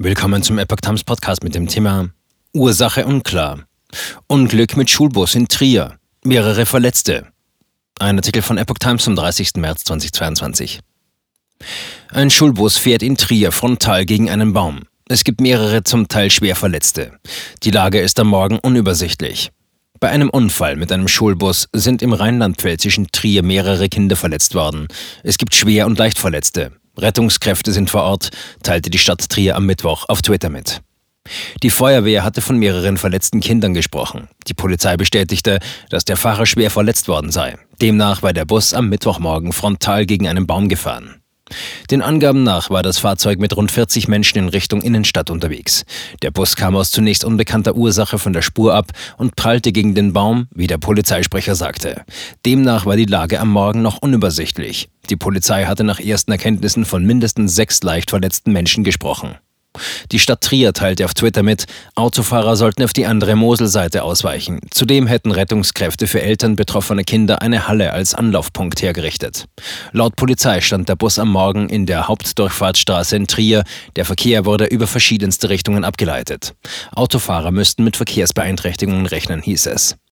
Willkommen zum Epoch Times Podcast mit dem Thema Ursache unklar. Unglück mit Schulbus in Trier. Mehrere Verletzte. Ein Artikel von Epoch Times vom 30. März 2022. Ein Schulbus fährt in Trier frontal gegen einen Baum. Es gibt mehrere zum Teil schwer Verletzte. Die Lage ist am Morgen unübersichtlich. Bei einem Unfall mit einem Schulbus sind im rheinland-pfälzischen Trier mehrere Kinder verletzt worden. Es gibt schwer und leicht Verletzte. Rettungskräfte sind vor Ort, teilte die Stadt Trier am Mittwoch auf Twitter mit. Die Feuerwehr hatte von mehreren verletzten Kindern gesprochen. Die Polizei bestätigte, dass der Fahrer schwer verletzt worden sei. Demnach war der Bus am Mittwochmorgen frontal gegen einen Baum gefahren. Den Angaben nach war das Fahrzeug mit rund 40 Menschen in Richtung Innenstadt unterwegs. Der Bus kam aus zunächst unbekannter Ursache von der Spur ab und prallte gegen den Baum, wie der Polizeisprecher sagte. Demnach war die Lage am Morgen noch unübersichtlich. Die Polizei hatte nach ersten Erkenntnissen von mindestens sechs leicht verletzten Menschen gesprochen. Die Stadt Trier teilte auf Twitter mit, Autofahrer sollten auf die andere Moselseite ausweichen. Zudem hätten Rettungskräfte für Eltern betroffener Kinder eine Halle als Anlaufpunkt hergerichtet. Laut Polizei stand der Bus am Morgen in der Hauptdurchfahrtsstraße in Trier. Der Verkehr wurde über verschiedenste Richtungen abgeleitet. Autofahrer müssten mit Verkehrsbeeinträchtigungen rechnen, hieß es.